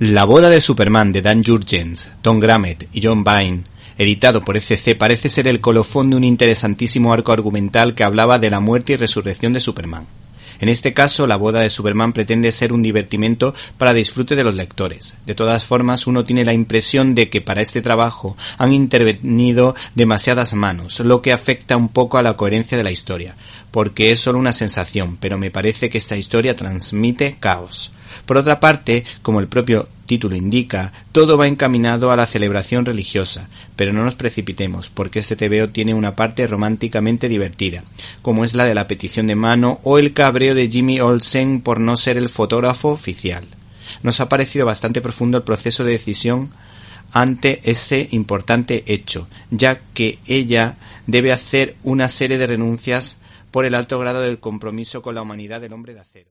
La boda de Superman de Dan Jurgens, Tom Grammett y John Byrne, editado por ECC, parece ser el colofón de un interesantísimo arco argumental que hablaba de la muerte y resurrección de Superman. En este caso, la boda de Superman pretende ser un divertimento para disfrute de los lectores. De todas formas, uno tiene la impresión de que para este trabajo han intervenido demasiadas manos, lo que afecta un poco a la coherencia de la historia, porque es solo una sensación, pero me parece que esta historia transmite caos. Por otra parte, como el propio título indica, todo va encaminado a la celebración religiosa, pero no nos precipitemos, porque este TVO tiene una parte románticamente divertida, como es la de la petición de mano o el cabreo de Jimmy Olsen por no ser el fotógrafo oficial. Nos ha parecido bastante profundo el proceso de decisión ante ese importante hecho, ya que ella debe hacer una serie de renuncias por el alto grado del compromiso con la humanidad del hombre de acero.